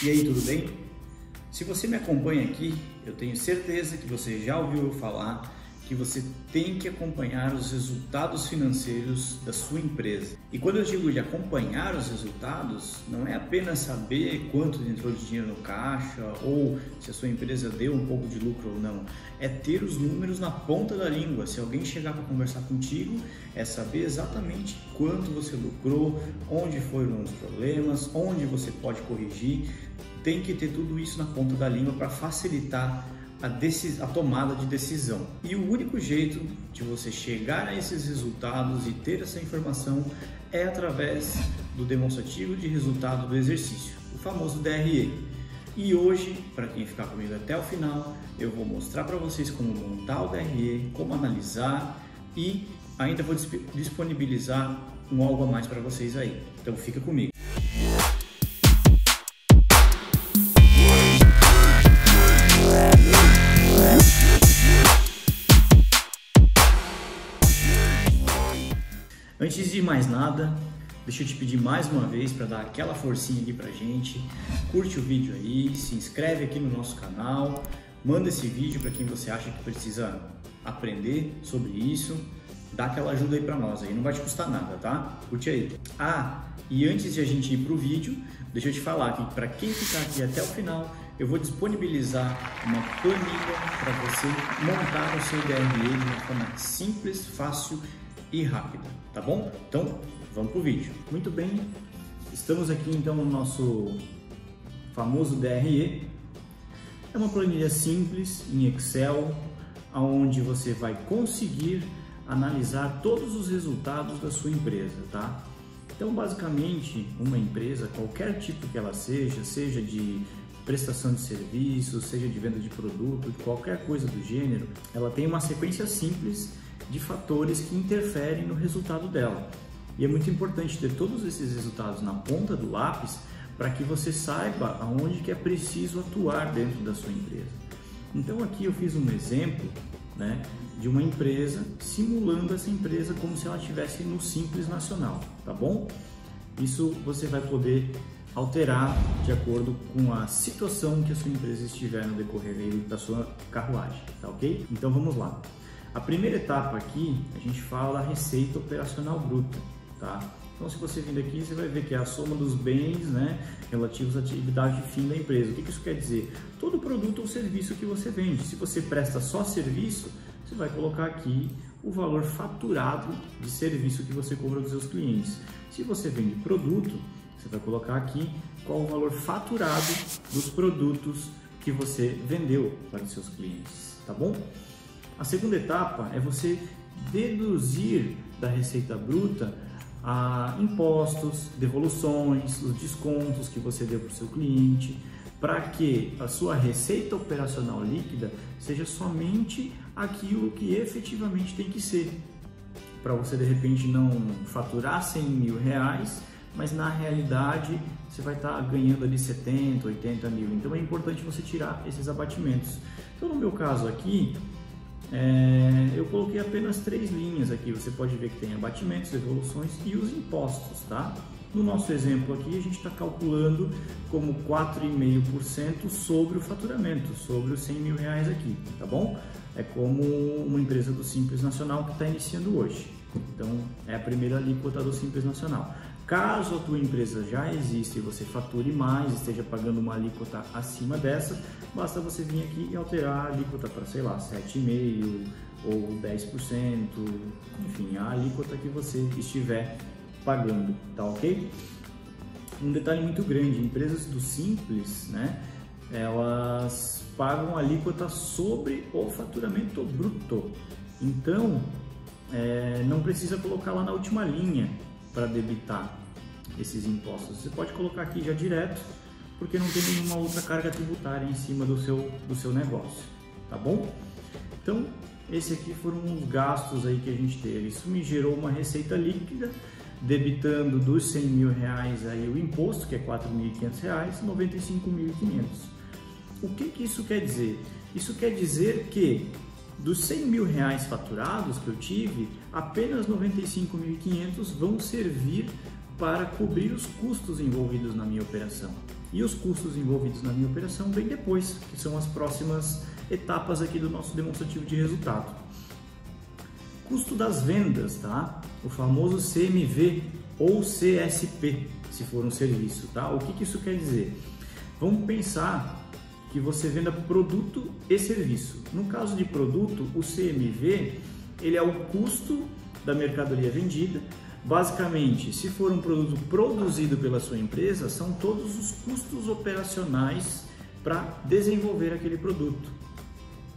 E aí, tudo bem? Se você me acompanha aqui, eu tenho certeza que você já ouviu falar que você tem que acompanhar os resultados financeiros da sua empresa. E quando eu digo de acompanhar os resultados, não é apenas saber quanto entrou de dinheiro no caixa ou se a sua empresa deu um pouco de lucro ou não. É ter os números na ponta da língua. Se alguém chegar para conversar contigo, é saber exatamente quanto você lucrou, onde foram os problemas, onde você pode corrigir. Tem que ter tudo isso na ponta da língua para facilitar a, a tomada de decisão. E o único jeito de você chegar a esses resultados e ter essa informação é através do demonstrativo de resultado do exercício, o famoso DRE. E hoje, para quem ficar comigo até o final, eu vou mostrar para vocês como montar o DRE, como analisar e ainda vou disponibilizar um algo a mais para vocês aí. Então fica comigo. Antes de mais nada, deixa eu te pedir mais uma vez para dar aquela forcinha aqui pra gente. Curte o vídeo aí, se inscreve aqui no nosso canal, manda esse vídeo para quem você acha que precisa aprender sobre isso. Dá aquela ajuda aí para nós aí, não vai te custar nada, tá? Curte aí. Ah, e antes de a gente ir pro vídeo, deixa eu te falar que para quem ficar aqui até o final, eu vou disponibilizar uma planilha para você montar o seu DRE de uma forma simples, fácil e rápida, tá bom? Então, vamos pro vídeo. Muito bem, estamos aqui então no nosso famoso DRE. É uma planilha simples em Excel, onde você vai conseguir analisar todos os resultados da sua empresa, tá? Então, basicamente, uma empresa, qualquer tipo que ela seja, seja de prestação de serviços, seja de venda de produto, qualquer coisa do gênero, ela tem uma sequência simples de fatores que interferem no resultado dela. E é muito importante ter todos esses resultados na ponta do lápis para que você saiba aonde que é preciso atuar dentro da sua empresa. Então aqui eu fiz um exemplo né, de uma empresa simulando essa empresa como se ela estivesse no Simples Nacional, tá bom? Isso você vai poder alterar de acordo com a situação que a sua empresa estiver no decorrer da sua carruagem, tá ok? Então vamos lá. A primeira etapa aqui, a gente fala receita operacional bruta, tá? Então, se você vir aqui, você vai ver que é a soma dos bens né, relativos à atividade de fim da empresa. O que isso quer dizer? Todo produto ou serviço que você vende. Se você presta só serviço, você vai colocar aqui o valor faturado de serviço que você cobra dos seus clientes. Se você vende produto, você vai colocar aqui qual o valor faturado dos produtos que você vendeu para os seus clientes, tá bom? A segunda etapa é você deduzir da receita bruta a impostos, devoluções, os descontos que você deu para o seu cliente, para que a sua receita operacional líquida seja somente aquilo que efetivamente tem que ser. Para você de repente não faturar 100 mil reais, mas na realidade você vai estar ganhando ali 70, 80 mil. Então é importante você tirar esses abatimentos. Então no meu caso aqui, é, eu coloquei apenas três linhas aqui, você pode ver que tem abatimentos, devoluções e os impostos, tá? No nosso exemplo aqui, a gente está calculando como 4,5% sobre o faturamento, sobre os 100 mil reais aqui, tá bom? É como uma empresa do Simples Nacional que está iniciando hoje. Então, é a primeira alíquota do Simples Nacional. Caso a tua empresa já exista e você fature mais, esteja pagando uma alíquota acima dessa, basta você vir aqui e alterar a alíquota para, sei lá, 7,5% ou 10%, enfim, a alíquota que você estiver pagando, tá ok? Um detalhe muito grande, empresas do Simples, né, elas pagam alíquota sobre o faturamento bruto. Então, é, não precisa colocar lá na última linha para debitar esses impostos. Você pode colocar aqui já direto, porque não tem nenhuma outra carga tributária em cima do seu, do seu negócio, tá bom? Então, esse aqui foram os gastos aí que a gente teve. Isso me gerou uma receita líquida, debitando dos 100 mil reais aí o imposto, que é 4.500 reais, 95.500. O que, que isso quer dizer? Isso quer dizer que dos 100 mil reais faturados que eu tive, apenas 95.500 vão servir para cobrir os custos envolvidos na minha operação. E os custos envolvidos na minha operação vêm depois, que são as próximas etapas aqui do nosso demonstrativo de resultado. Custo das vendas, tá? O famoso CMV ou CSP, se for um serviço, tá? O que, que isso quer dizer? Vamos pensar que você venda produto e serviço. No caso de produto, o CMV ele é o custo da mercadoria vendida. Basicamente, se for um produto produzido pela sua empresa, são todos os custos operacionais para desenvolver aquele produto.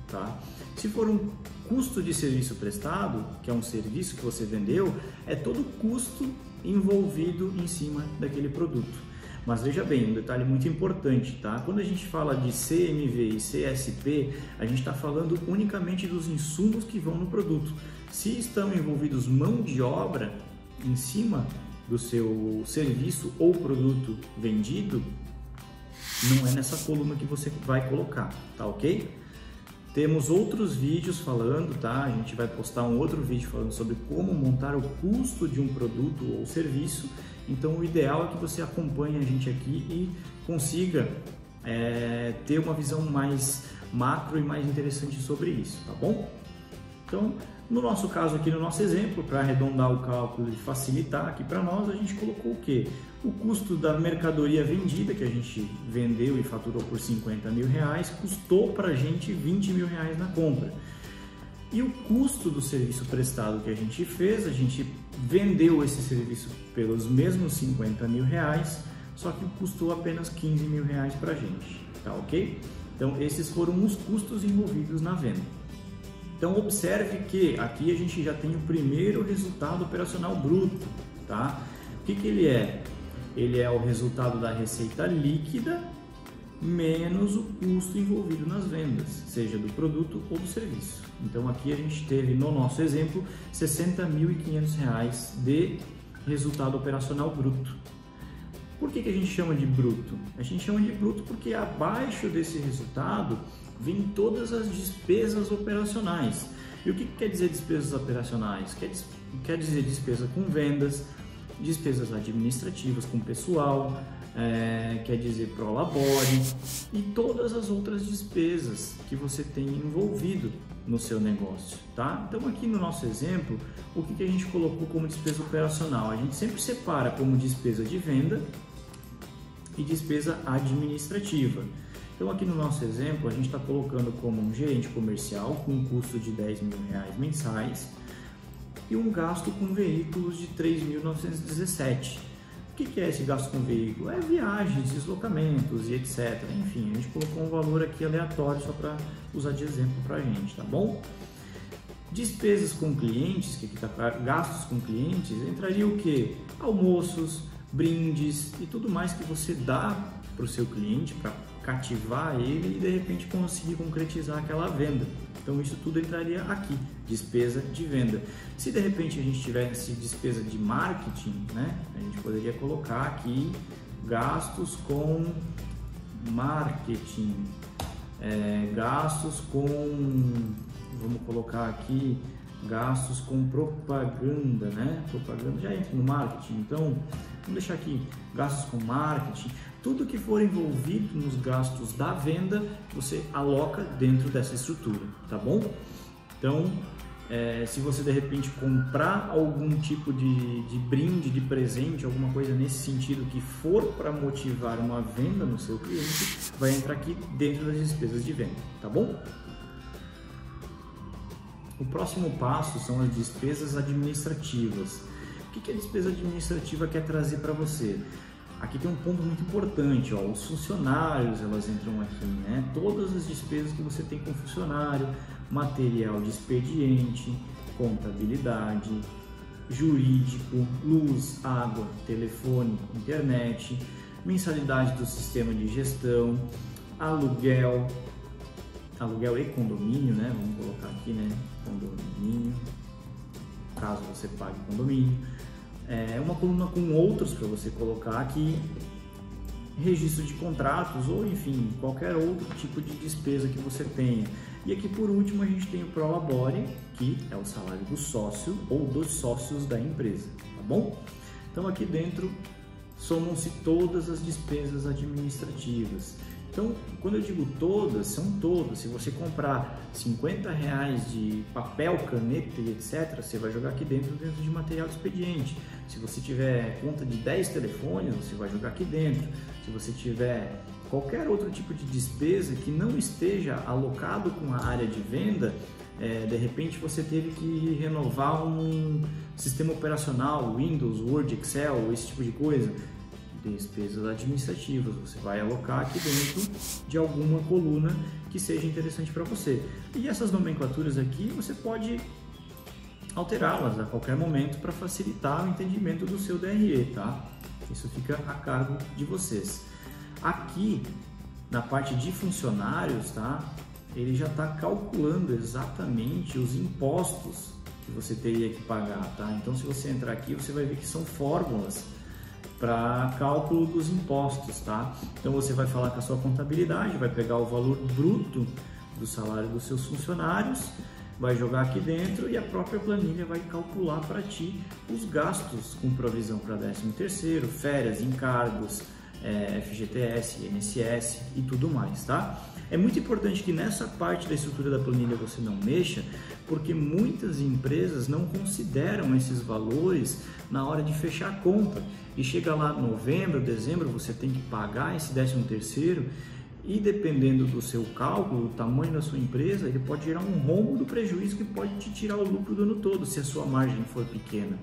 Tá? Se for um custo de serviço prestado, que é um serviço que você vendeu, é todo o custo envolvido em cima daquele produto. Mas veja bem, um detalhe muito importante, tá? Quando a gente fala de CMV e CSP, a gente está falando unicamente dos insumos que vão no produto. Se estão envolvidos mão de obra em cima do seu serviço ou produto vendido, não é nessa coluna que você vai colocar, tá ok? Temos outros vídeos falando, tá? A gente vai postar um outro vídeo falando sobre como montar o custo de um produto ou serviço. Então, o ideal é que você acompanhe a gente aqui e consiga é, ter uma visão mais macro e mais interessante sobre isso, tá bom? Então, no nosso caso aqui, no nosso exemplo, para arredondar o cálculo e facilitar aqui para nós, a gente colocou o quê? O custo da mercadoria vendida, que a gente vendeu e faturou por 50 mil reais, custou para a gente 20 mil reais na compra. E o custo do serviço prestado que a gente fez, a gente vendeu esse serviço pelos mesmos 50 mil reais, só que custou apenas 15 mil reais para a gente, tá ok? Então esses foram os custos envolvidos na venda. Então observe que aqui a gente já tem o primeiro resultado operacional bruto, tá? O que, que ele é? Ele é o resultado da receita líquida menos o custo envolvido nas vendas, seja do produto ou do serviço. Então aqui a gente teve no nosso exemplo R$ 60.500 de resultado operacional bruto. Por que, que a gente chama de bruto? A gente chama de bruto porque abaixo desse resultado vem todas as despesas operacionais. E o que, que quer dizer despesas operacionais? Quer, quer dizer despesa com vendas, despesas administrativas com pessoal, é, quer dizer prolabore e todas as outras despesas que você tem envolvido no seu negócio, tá? Então aqui no nosso exemplo, o que, que a gente colocou como despesa operacional? A gente sempre separa como despesa de venda e despesa administrativa. Então aqui no nosso exemplo a gente está colocando como um gerente comercial com um custo de 10 mil reais mensais e um gasto com veículos de 3.917. O que é esse gasto com veículo? É viagens, deslocamentos e etc. Enfim, a gente colocou um valor aqui aleatório só para usar de exemplo para a gente, tá bom? Despesas com clientes, que aqui está gastos com clientes, entraria o que? Almoços, brindes e tudo mais que você dá para o seu cliente para cativar ele e de repente conseguir concretizar aquela venda. Então isso tudo entraria aqui, despesa de venda. Se de repente a gente tivesse despesa de marketing, né, a gente poderia colocar aqui gastos com marketing, é, gastos com, vamos colocar aqui gastos com propaganda, né? Propaganda já entra no marketing, então vamos deixar aqui gastos com marketing, tudo que for envolvido nos gastos da venda, você aloca dentro dessa estrutura, tá bom? Então, é, se você de repente comprar algum tipo de, de brinde, de presente, alguma coisa nesse sentido que for para motivar uma venda no seu cliente, vai entrar aqui dentro das despesas de venda, tá bom? O próximo passo são as despesas administrativas. O que a despesa administrativa quer trazer para você? Aqui tem um ponto muito importante, ó, os funcionários elas entram aqui, né? Todas as despesas que você tem com funcionário, material de expediente, contabilidade, jurídico, luz, água, telefone, internet, mensalidade do sistema de gestão, aluguel, aluguel e condomínio, né? Vamos colocar aqui, né? Condomínio, caso você pague condomínio é, uma coluna com outros para você colocar aqui, registro de contratos ou enfim, qualquer outro tipo de despesa que você tenha. E aqui por último a gente tem o Prolabore, que é o salário do sócio ou dos sócios da empresa, tá bom? Então aqui dentro somam-se todas as despesas administrativas. Então, quando eu digo todas, são todas. Se você comprar 50 reais de papel, caneta e etc., você vai jogar aqui dentro, dentro de material de expediente. Se você tiver conta de 10 telefones, você vai jogar aqui dentro. Se você tiver qualquer outro tipo de despesa que não esteja alocado com a área de venda, é, de repente você teve que renovar um sistema operacional, Windows, Word, Excel, esse tipo de coisa despesas administrativas. Você vai alocar aqui dentro de alguma coluna que seja interessante para você. E essas nomenclaturas aqui você pode alterá-las a qualquer momento para facilitar o entendimento do seu DRE, tá? Isso fica a cargo de vocês. Aqui na parte de funcionários, tá? Ele já está calculando exatamente os impostos que você teria que pagar, tá? Então, se você entrar aqui, você vai ver que são fórmulas para cálculo dos impostos, tá? Então você vai falar com a sua contabilidade, vai pegar o valor bruto do salário dos seus funcionários, vai jogar aqui dentro e a própria planilha vai calcular para ti os gastos com provisão para 13 terceiro, férias, encargos, é, FGTS, INSS e tudo mais, tá? É muito importante que nessa parte da estrutura da planilha você não mexa, porque muitas empresas não consideram esses valores na hora de fechar a conta. E chega lá novembro, dezembro, você tem que pagar esse 13 terceiro e dependendo do seu cálculo, o tamanho da sua empresa, ele pode gerar um rombo do prejuízo que pode te tirar o lucro do ano todo, se a sua margem for pequena.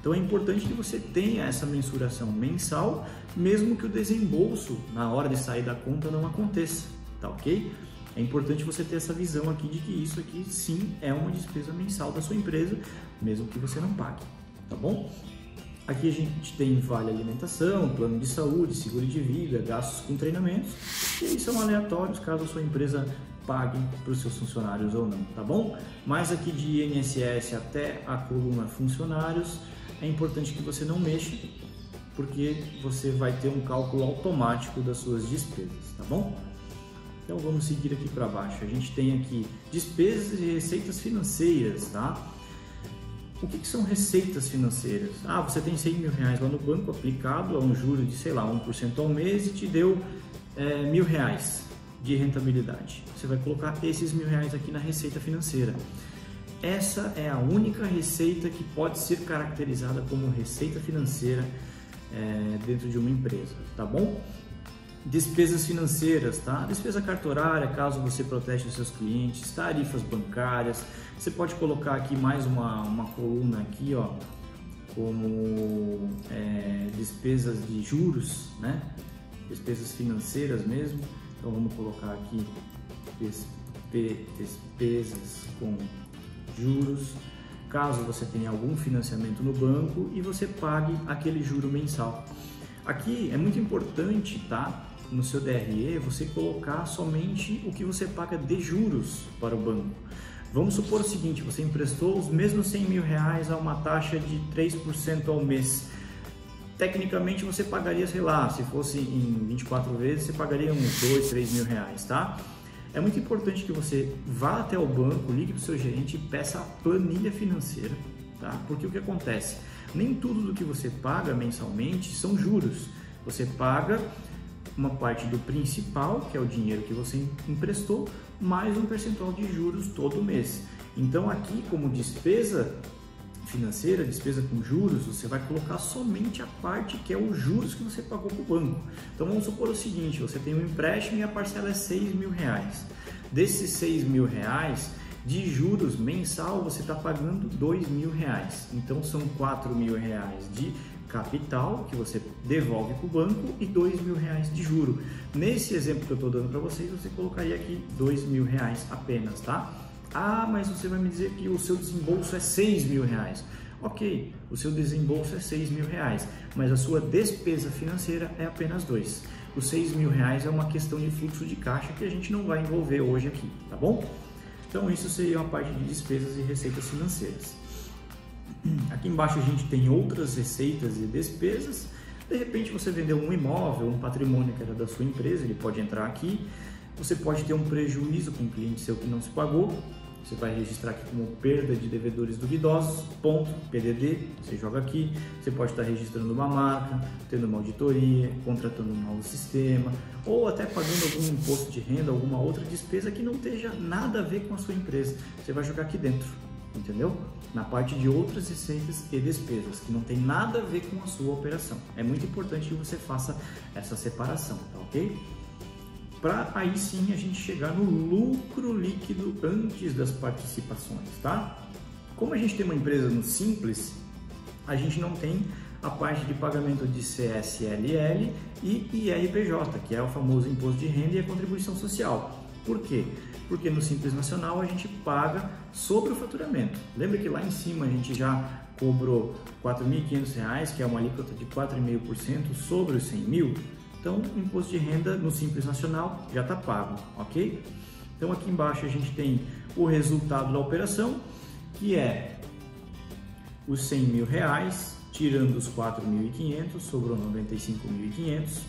Então é importante que você tenha essa mensuração mensal, mesmo que o desembolso na hora de sair da conta não aconteça tá ok? É importante você ter essa visão aqui de que isso aqui sim é uma despesa mensal da sua empresa, mesmo que você não pague, tá bom? Aqui a gente tem vale alimentação, plano de saúde, seguro de vida, gastos com treinamentos, e aí são aleatórios caso a sua empresa pague para os seus funcionários ou não, tá bom? Mas aqui de INSS até a coluna funcionários, é importante que você não mexa, porque você vai ter um cálculo automático das suas despesas, tá bom? Então vamos seguir aqui para baixo. A gente tem aqui despesas e receitas financeiras, tá? O que, são receitas financeiras? Ah, você tem 100 mil reais lá no banco aplicado a um juro de, sei lá, 1% ao mês e te deu é, mil reais de rentabilidade. Você vai colocar esses mil reais aqui na receita financeira. Essa é a única receita que pode ser caracterizada como receita financeira é, dentro de uma empresa, tá bom? Despesas financeiras, tá? Despesa cartorária, caso você protege os seus clientes, tarifas bancárias. Você pode colocar aqui mais uma, uma coluna aqui, ó, como é, despesas de juros, né? Despesas financeiras mesmo. Então vamos colocar aqui despesas com juros. Caso você tenha algum financiamento no banco e você pague aquele juro mensal. Aqui é muito importante, tá? No seu DRE você colocar somente o que você paga de juros para o banco. Vamos supor o seguinte, você emprestou os mesmos 100 mil reais a uma taxa de 3% ao mês. Tecnicamente você pagaria, sei lá, se fosse em 24 vezes, você pagaria uns 2, 3 mil reais, tá? É muito importante que você vá até o banco, ligue para o seu gerente e peça a planilha financeira, tá? Porque o que acontece? Nem tudo do que você paga mensalmente são juros. Você paga uma parte do principal, que é o dinheiro que você emprestou, mais um percentual de juros todo mês. Então aqui como despesa financeira, despesa com juros, você vai colocar somente a parte que é os juros que você pagou para o banco. Então vamos supor o seguinte, você tem um empréstimo e a parcela é 6 mil reais. Desses 6 mil reais, de juros mensal você está pagando 2 mil reais. Então são 4 mil reais de capital que você devolve para o banco e dois mil reais de juro. Nesse exemplo que eu estou dando para vocês, você colocaria aqui dois mil reais apenas, tá? Ah, mas você vai me dizer que o seu desembolso é seis mil reais. Ok, o seu desembolso é seis mil reais, mas a sua despesa financeira é apenas dois. Os seis mil reais é uma questão de fluxo de caixa que a gente não vai envolver hoje aqui, tá bom? Então isso seria uma parte de despesas e receitas financeiras. Aqui embaixo a gente tem outras receitas e despesas. De repente você vendeu um imóvel, um patrimônio que era da sua empresa, ele pode entrar aqui. Você pode ter um prejuízo com um cliente seu que não se pagou. você vai registrar aqui como perda de devedores duvidosos, ponto, PDD, você joga aqui, você pode estar registrando uma marca, tendo uma auditoria, contratando um novo sistema, ou até pagando algum imposto de renda, alguma outra despesa que não esteja nada a ver com a sua empresa. Você vai jogar aqui dentro, entendeu? Na parte de outras receitas e despesas, que não tem nada a ver com a sua operação. É muito importante que você faça essa separação, tá ok? para aí sim a gente chegar no lucro líquido antes das participações, tá? Como a gente tem uma empresa no Simples, a gente não tem a parte de pagamento de CSLL e IRPJ, que é o famoso imposto de renda e a contribuição social. Por quê? Porque no Simples Nacional a gente paga sobre o faturamento. Lembra que lá em cima a gente já cobrou R$ 4.500, que é uma alíquota de 4,5% sobre os 100 mil? Então, o imposto de renda no Simples Nacional já está pago, ok? Então, aqui embaixo a gente tem o resultado da operação, que é os 100 mil reais, tirando os 4.500, sobrou 95.500,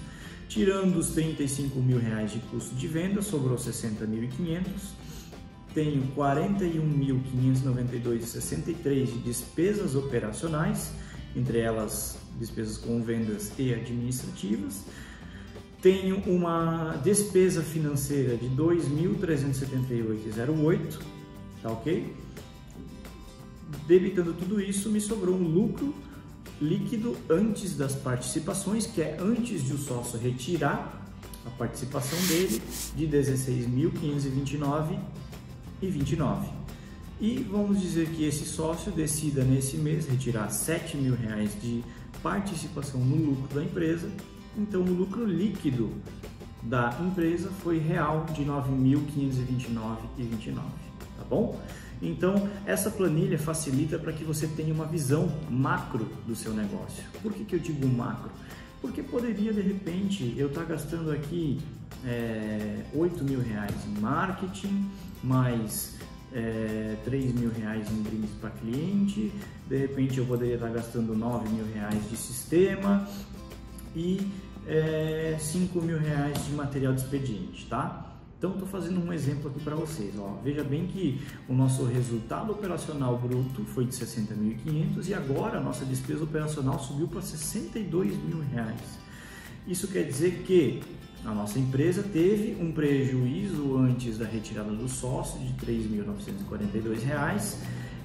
tirando os 35 mil reais de custo de venda, sobrou 60.500, tenho 41.592,63 de despesas operacionais, entre elas despesas com vendas e administrativas, tenho uma despesa financeira de 2.378,08, tá ok? Debitando tudo isso, me sobrou um lucro líquido antes das participações, que é antes de o sócio retirar a participação dele, de 16.529,29. E vamos dizer que esse sócio decida nesse mês retirar 7 mil reais de participação no lucro da empresa então, o lucro líquido da empresa foi real de 9.529,29, tá bom? Então, essa planilha facilita para que você tenha uma visão macro do seu negócio. Por que, que eu digo macro? Porque poderia, de repente, eu estar tá gastando aqui é, 8 mil reais em marketing, mais é, 3 mil reais em brindes para cliente, de repente eu poderia estar gastando 9 mil reais de sistema, e é, 5 mil reais de material de expediente, tá? Então, estou fazendo um exemplo aqui para vocês. Ó. Veja bem que o nosso resultado operacional bruto foi de 60.500 e agora a nossa despesa operacional subiu para 62 mil reais. Isso quer dizer que a nossa empresa teve um prejuízo antes da retirada do sócio de R$ 3.942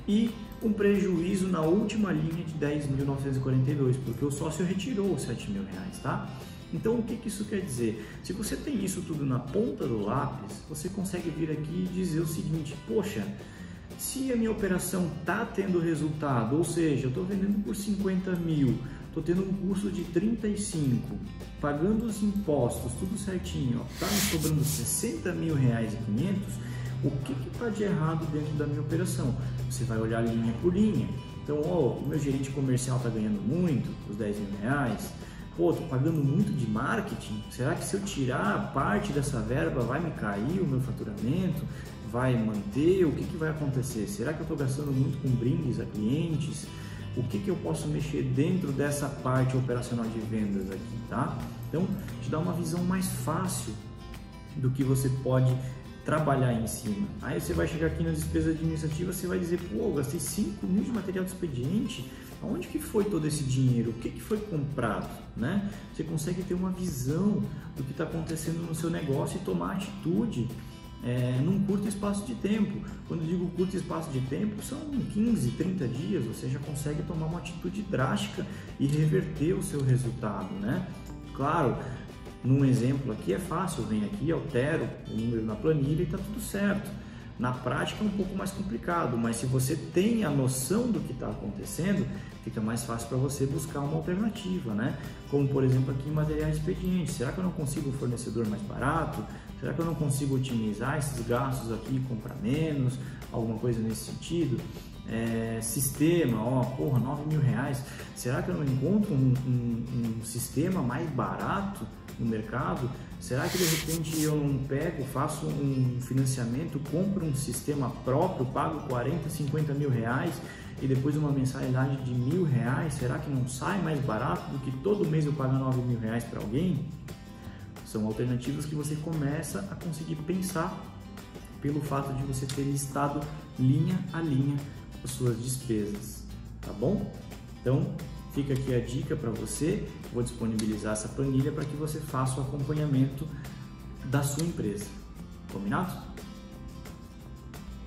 e um prejuízo na última linha de 10.942, porque o sócio retirou os 7 mil reais, tá? Então, o que, que isso quer dizer? Se você tem isso tudo na ponta do lápis, você consegue vir aqui e dizer o seguinte: poxa, se a minha operação está tendo resultado, ou seja, eu estou vendendo por 50 mil, estou tendo um custo de 35, pagando os impostos, tudo certinho, está me sobrando 60 mil reais e 500, o que está de errado dentro da minha operação? Você vai olhar linha por linha. Então, oh, o meu gerente comercial está ganhando muito, os 10 mil reais. Pô, estou pagando muito de marketing. Será que se eu tirar parte dessa verba vai me cair o meu faturamento? Vai manter? O que, que vai acontecer? Será que eu estou gastando muito com brindes a clientes? O que, que eu posso mexer dentro dessa parte operacional de vendas aqui, tá? Então, te dá uma visão mais fácil do que você pode trabalhar em cima. Aí você vai chegar aqui na despesa administrativa, você vai dizer, pô, gastei 5 mil de material de expediente, onde que foi todo esse dinheiro? O que, que foi comprado? Né? Você consegue ter uma visão do que está acontecendo no seu negócio e tomar atitude é, num curto espaço de tempo. Quando eu digo curto espaço de tempo, são 15, 30 dias, você já consegue tomar uma atitude drástica e reverter o seu resultado, né? Claro, num exemplo aqui é fácil, eu venho aqui, altero o número na planilha e está tudo certo. Na prática é um pouco mais complicado, mas se você tem a noção do que está acontecendo, fica mais fácil para você buscar uma alternativa, né? Como por exemplo aqui em materiais expedientes. Será que eu não consigo um fornecedor mais barato? Será que eu não consigo otimizar esses gastos aqui e comprar menos? Alguma coisa nesse sentido? É, sistema, ó, porra, 9 mil reais. Será que eu não encontro um, um, um sistema mais barato no mercado? Será que de repente eu não pego, faço um financiamento, compro um sistema próprio, pago 40, 50 mil reais e depois uma mensalidade de mil reais? Será que não sai mais barato do que todo mês eu pagar 9 mil reais para alguém? São alternativas que você começa a conseguir pensar pelo fato de você ter listado linha a linha as suas despesas, tá bom? Então, fica aqui a dica para você. Vou disponibilizar essa planilha para que você faça o acompanhamento da sua empresa. Combinado?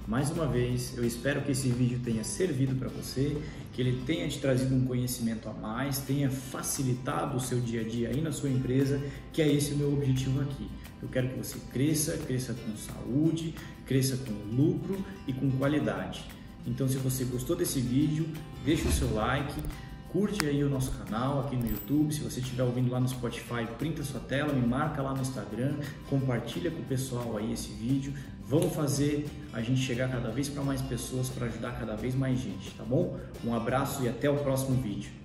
Mais uma vez, eu espero que esse vídeo tenha servido para você, que ele tenha te trazido um conhecimento a mais, tenha facilitado o seu dia a dia aí na sua empresa, que é esse o meu objetivo aqui. Eu quero que você cresça, cresça com saúde, cresça com lucro e com qualidade. Então, se você gostou desse vídeo, deixa o seu like, curte aí o nosso canal aqui no YouTube. Se você estiver ouvindo lá no Spotify, printa sua tela, me marca lá no Instagram, compartilha com o pessoal aí esse vídeo. Vamos fazer a gente chegar cada vez para mais pessoas para ajudar cada vez mais gente, tá bom? Um abraço e até o próximo vídeo.